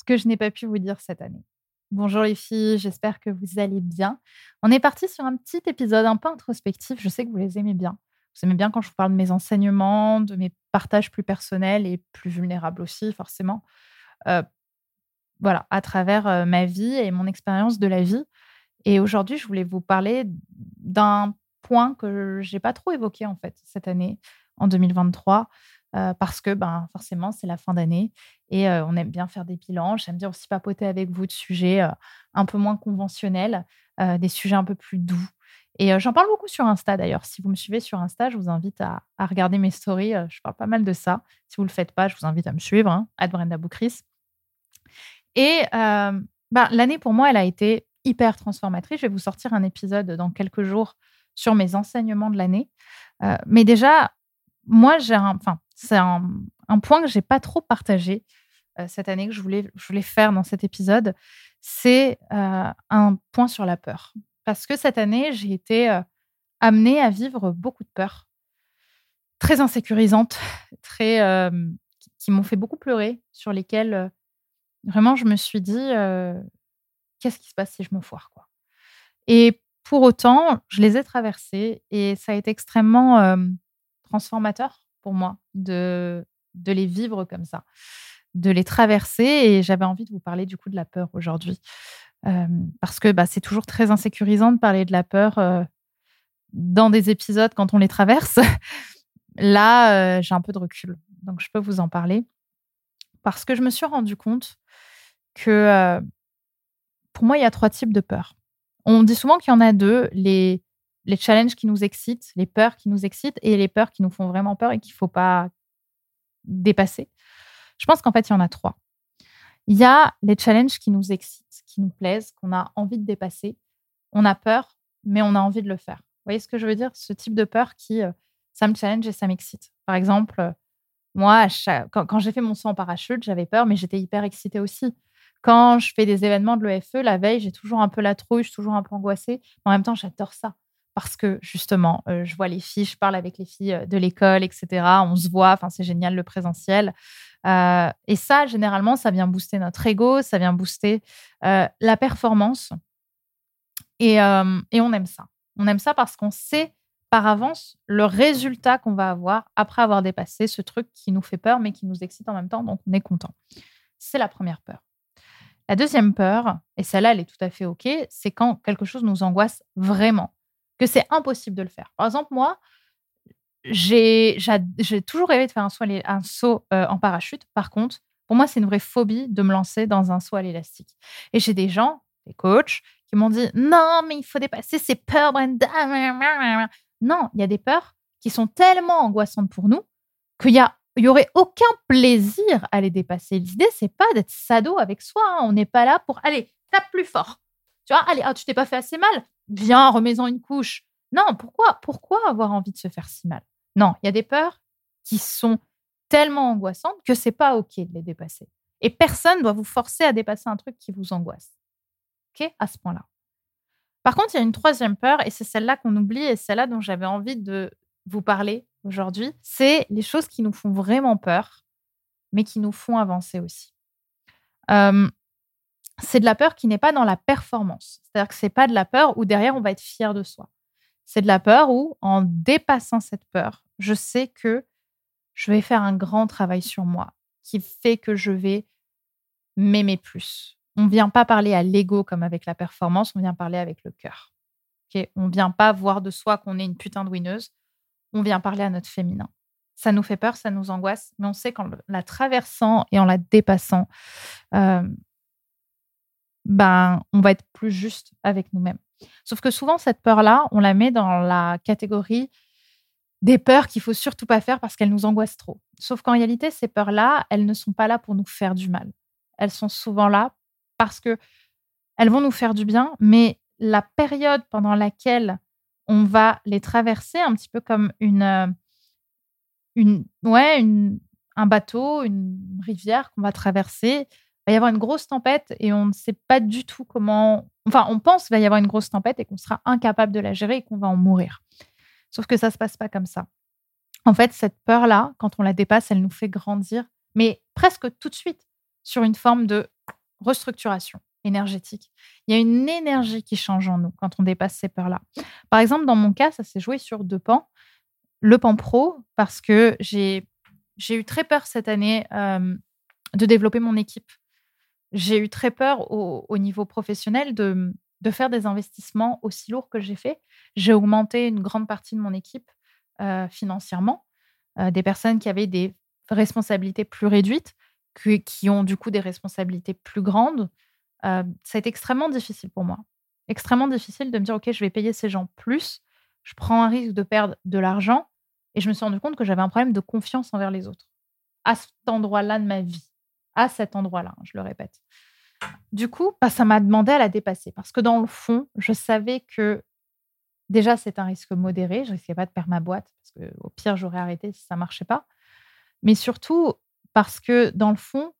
ce que je n'ai pas pu vous dire cette année. Bonjour les filles, j'espère que vous allez bien. On est parti sur un petit épisode un peu introspectif. Je sais que vous les aimez bien. Vous aimez bien quand je vous parle de mes enseignements, de mes partages plus personnels et plus vulnérables aussi, forcément. Euh, voilà, à travers euh, ma vie et mon expérience de la vie. Et aujourd'hui, je voulais vous parler d'un point que je n'ai pas trop évoqué en fait cette année, en 2023. Parce que ben, forcément, c'est la fin d'année et on aime bien faire des bilans. J'aime bien aussi papoter avec vous de sujets un peu moins conventionnels, des sujets un peu plus doux. Et j'en parle beaucoup sur Insta d'ailleurs. Si vous me suivez sur Insta, je vous invite à, regarder mes stories. je parle pas mal de ça. Si vous ne le faites pas, je vous invite à me suivre, hein, Brenda Boukris. Et ben, l'année pour moi, elle a été hyper transformatrice. Je vais vous sortir un épisode dans quelques jours sur mes enseignements de l'année. mais déjà, moi, j'ai un, c'est un, point que j'ai pas trop partagé euh, cette année que je voulais, faire dans cet épisode. C'est euh, un point sur la peur. Parce que cette année, j'ai été euh, amenée à vivre beaucoup de peurs, très insécurisantes, très, qui, m'ont fait beaucoup pleurer, sur lesquelles vraiment je me suis dit qu'est-ce qui se passe si je me foire quoi? Et pour autant, je les ai traversées et ça a été extrêmement transformateur pour moi de, les vivre comme ça, de les traverser. Et j'avais envie de vous parler du coup de la peur aujourd'hui. parce que bah, c'est toujours très insécurisant de parler de la peur dans des épisodes quand on les traverse. Là, j'ai un peu de recul, donc je peux vous en parler. Parce que je me suis rendu compte que pour moi, il y a trois types de peur. On dit souvent qu'il y en a deux, les les challenges qui nous excitent, les peurs qui nous excitent et les peurs qui nous font vraiment peur et qu'il ne faut pas dépasser. Je pense qu'en fait, il y en a trois. Il y a les challenges qui nous excitent, qui nous plaisent, qu'on a envie de dépasser. On a peur, mais on a envie de le faire. Vous voyez ce que je veux dire? Ce type de peur qui, euh, ça me challenge et ça m'excite. Par exemple, euh, moi, quand, j'ai fait mon saut en parachute, j'avais peur, mais j'étais hyper excitée aussi. Quand je fais des événements de l'EFE, la veille, j'ai toujours un peu la trouille, je suis toujours un peu angoissée. en même temps, j'adore ça parce que justement, euh, je vois les filles, je parle avec les filles euh, de l'école, etc. On se voit, enfin, c'est génial le présentiel. Euh, et ça, généralement, ça vient booster notre ego, ça vient booster la performance. Et, et, on aime ça. On aime ça parce qu'on sait par avance le résultat qu'on va avoir après avoir dépassé ce truc qui nous fait peur, mais qui nous excite en même temps, donc on est content. C'est la première peur. La deuxième peur, et celle-là, elle est tout à fait OK, c'est quand quelque chose nous angoisse vraiment que c'est impossible de le faire. Par exemple, moi, j'ai toujours rêvé de faire un saut, un saut euh, en parachute. Par contre, pour moi, c'est une vraie phobie de me lancer dans un saut à l'élastique. Et j'ai des gens, des coachs, qui m'ont dit non, mais il faut dépasser ces peurs, Brenda. Non, il y a des peurs qui sont tellement angoissantes pour nous qu'il y a il y aurait aucun plaisir à les dépasser. L'idée, c'est pas d'être sado avec soi. Hein. On n'est pas là pour aller tape plus fort. Tu vois, allez, ah, tu t'es pas fait assez mal viens, remets-en une couche. Non, pourquoi Pourquoi avoir envie de se faire si mal? Non, il y a des peurs qui sont tellement angoissantes que c'est pas OK de les dépasser. Et personne ne doit vous forcer à dépasser un truc qui vous angoisse. OK? À ce point-là. Par contre, il y a une troisième peur, et c'est celle-là qu'on oublie, et celle-là dont j'avais envie de vous parler aujourd'hui. C'est les choses qui nous font vraiment peur, mais qui nous font avancer aussi. Euh, c'est de la peur qui n'est pas dans la performance. C'est-à-dire que c'est pas de la peur où derrière on va être fier de soi. C'est de la peur où, en dépassant cette peur, je sais que je vais faire un grand travail sur moi qui fait que je vais m'aimer plus. On ne vient pas parler à l'ego comme avec la performance, on vient parler avec le cœur. on ne vient pas voir de soi qu'on est une putain de winneuse, on vient parler à notre féminin. Ça nous fait peur, ça nous angoisse, mais on sait qu'en la traversant et en la dépassant, euh, ben, on va être plus juste avec nous-mêmes. Sauf que souvent, cette peur-là, on la met dans la catégorie des peurs qu'il faut surtout pas faire parce qu'elles nous angoissent trop. Sauf qu'en réalité, ces peurs-là, elles ne sont pas là pour nous faire du mal. Elles sont souvent là parce que elles vont nous faire du bien, mais la période pendant laquelle on va les traverser, un petit peu comme une, euh, une, ouais, un bateau, une rivière qu'on va traverser, va y avoir une grosse tempête et on ne sait pas du tout comment. Enfin, on pense qu'il va y avoir une grosse tempête et qu'on sera incapable de la gérer et qu'on va en mourir. Sauf que ça ne se passe pas comme ça. En fait, cette peur-là, quand on la dépasse, elle nous fait grandir, mais presque tout de suite, sur une forme de restructuration énergétique. Il y a une énergie qui change en nous quand on dépasse ces peurs-là. Par exemple, dans mon cas, ça s'est joué sur deux pans. Le pan pro, parce que j'ai eu très peur cette année de développer mon équipe. J'ai eu très peur au, niveau professionnel de, faire des investissements aussi lourds que j'ai fait. J'ai augmenté une grande partie de mon équipe financièrement. des personnes qui avaient des responsabilités plus réduites, qui ont du coup des responsabilités plus grandes. ça a été extrêmement difficile pour moi. Extrêmement difficile de me dire, OK, je vais payer ces gens plus. Je prends un risque de perdre de l'argent. Et je me suis rendu compte que j'avais un problème de confiance envers les autres. À cet endroit-là de ma vie à cet endroit-là, hein, je le répète. Du coup, bah, ça m'a demandé à la dépasser parce que dans le fond, je savais que déjà, c'est un risque modéré. Je risquais pas de perdre ma boîte parce que au pire, j'aurais arrêté si ça ne marchait pas. Mais surtout parce que dans le fond,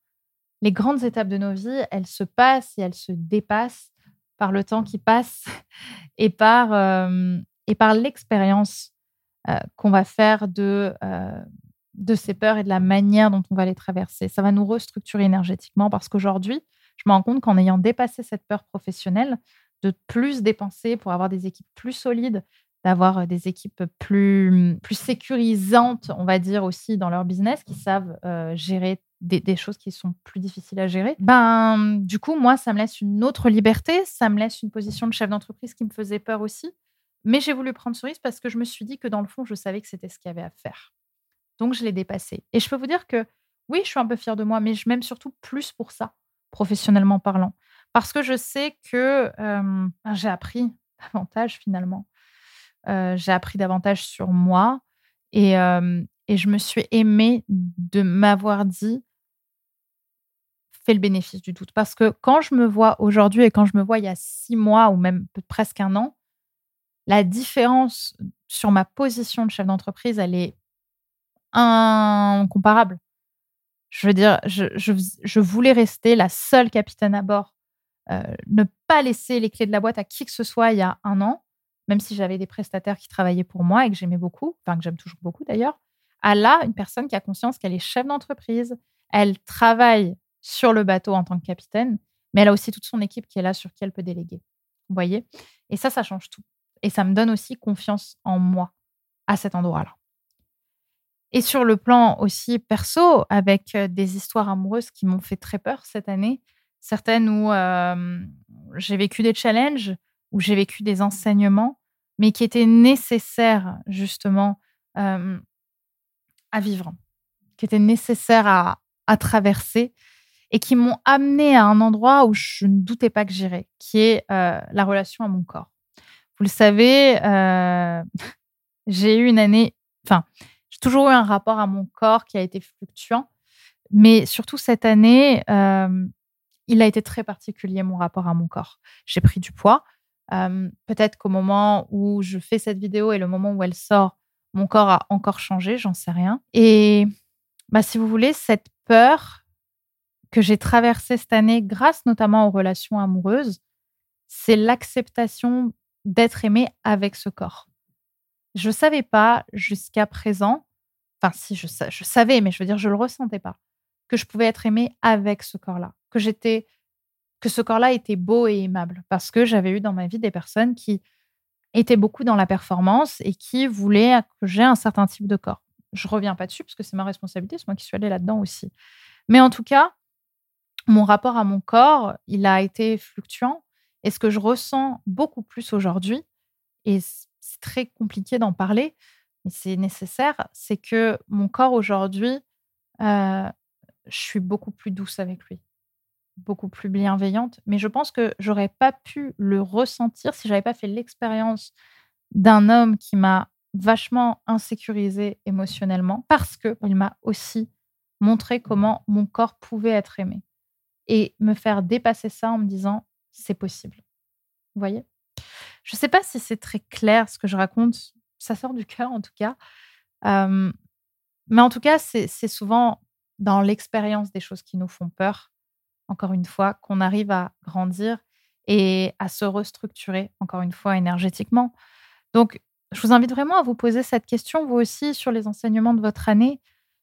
les grandes étapes de nos vies, elles se passent et elles se dépassent par le temps qui passe et par, euh, et par l'expérience euh, qu'on va faire de, euh, de ces peurs et de la manière dont on va les traverser. Ça va nous restructurer énergétiquement parce qu'aujourd'hui, je me rends compte qu'en ayant dépassé cette peur professionnelle, de plus dépenser pour avoir des équipes plus solides, d'avoir euh, des équipes plus, plus sécurisantes, on va dire aussi dans leur business, qui savent euh, gérer des, choses qui sont plus difficiles à gérer. Ben, du coup, moi, ça me laisse une autre liberté, ça me laisse une position de chef d'entreprise qui me faisait peur aussi. Mais j'ai voulu prendre ce risque parce que je me suis dit que dans le fond, je savais que c'était ce qu'il y avait à faire. Donc, je l'ai dépassé. Et je peux vous dire que oui, je suis un peu fière de moi, mais je m'aime surtout plus pour ça, professionnellement parlant. Parce que je sais que j'ai appris davantage finalement. j'ai appris davantage sur moi et, et je me suis aimée de m'avoir dit fais le bénéfice du doute. Parce que quand je me vois aujourd'hui et quand je me vois il y a six mois ou même presque un an, la différence sur ma position de chef d'entreprise, elle est incomparable. Je veux dire, je, je, voulais rester la seule capitaine à bord, euh, ne pas laisser les clés de la boîte à qui que ce soit il y a un an, même si j'avais des prestataires qui travaillaient pour moi et que j'aimais beaucoup, enfin que j'aime toujours beaucoup d'ailleurs, à là une personne qui a conscience qu'elle est chef d'entreprise, elle travaille sur le bateau en tant que capitaine, mais elle a aussi toute son équipe qui est là sur qui elle peut déléguer. Vous voyez? Et ça, ça change tout. Et ça me donne aussi confiance en moi à cet endroit-là. Et sur le plan aussi perso, avec des histoires amoureuses qui m'ont fait très peur cette année, certaines où j'ai vécu des challenges, où j'ai vécu des enseignements, mais qui étaient nécessaires justement à vivre, qui étaient nécessaires à, à traverser et qui m'ont amené à un endroit où je ne doutais pas que j'irais, qui est la relation à mon corps. Vous le savez, j'ai eu une année, enfin, toujours eu un rapport à mon corps qui a été fluctuant. Mais surtout cette année, euh, il a été très particulier, mon rapport à mon corps. J'ai pris du poids. Euh, peut-être qu'au moment où je fais cette vidéo et le moment où elle sort, mon corps a encore changé, j'en sais rien. Et bah, si vous voulez, cette peur que j'ai traversée cette année, grâce notamment aux relations amoureuses, c'est l'acceptation d'être aimée avec ce corps. Je ne savais pas jusqu'à présent, enfin si je, savais, mais je veux dire, je le ressentais pas, que je pouvais être aimée avec ce corps-là, que j'étais, que ce corps-là était beau et aimable, parce que j'avais eu dans ma vie des personnes qui étaient beaucoup dans la performance et qui voulaient que j'ai un certain type de corps. Je reviens pas dessus parce que c'est ma responsabilité, c'est moi qui suis allée là-dedans aussi. Mais en tout cas, mon rapport à mon corps, il a été fluctuant. Et ce que je ressens beaucoup plus aujourd'hui, et c'est très compliqué d'en parler, mais c'est nécessaire, c'est que mon corps aujourd'hui, je suis beaucoup plus douce avec lui, beaucoup plus bienveillante. Mais je pense que j'aurais pas pu le ressentir si j'avais pas fait l'expérience d'un homme qui m'a vachement insécurisée émotionnellement, parce qu'il m'a aussi montré comment mon corps pouvait être aimé et me faire dépasser ça en me disant c'est possible. Vous voyez? Je ne sais pas si c'est très clair ce que je raconte. Ça sort du cœur en tout cas. mais en tout cas, c'est souvent dans l'expérience des choses qui nous font peur, encore une fois, qu'on arrive à grandir et à se restructurer, encore une fois, énergétiquement. Donc, je vous invite vraiment à vous poser cette question, vous aussi, sur les enseignements de votre année.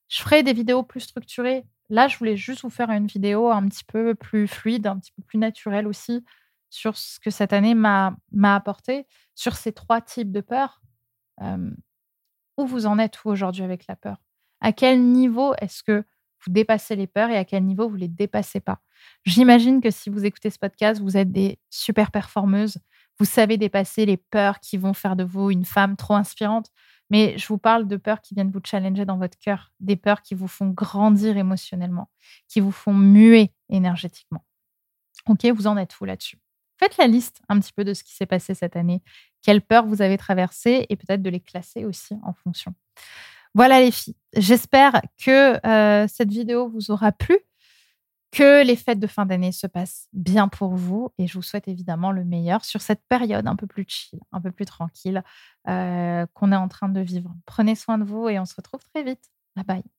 Je ferai des vidéos plus structurées là, je voulais juste vous faire une vidéo un petit peu plus fluide, un petit peu plus naturelle aussi sur ce que cette année m'a apporté, sur ces trois types de peurs. Où vous en êtes vous aujourd'hui avec la peur? À quel niveau est-ce que vous dépassez les peurs et à quel niveau vous les dépassez pas? J'imagine que si vous écoutez ce podcast, vous êtes des super performeuses. Vous savez dépasser les peurs qui vont faire de vous une femme trop inspirante. Mais je vous parle de peurs qui viennent vous challenger dans votre cœur, des peurs qui vous font grandir émotionnellement, qui vous font muer énergétiquement. Ok, vous en êtes vous là-dessus? Faites la liste un petit peu de ce qui s'est passé cette année, quelles peurs vous avez traversées et peut-être de les classer aussi en fonction. Voilà les filles, j'espère que euh, cette vidéo vous aura plu, que les fêtes de fin d'année se passent bien pour vous et je vous souhaite évidemment le meilleur sur cette période un peu plus chill, un peu plus tranquille euh, qu'on est en train de vivre. Prenez soin de vous et on se retrouve très vite. Bye bye.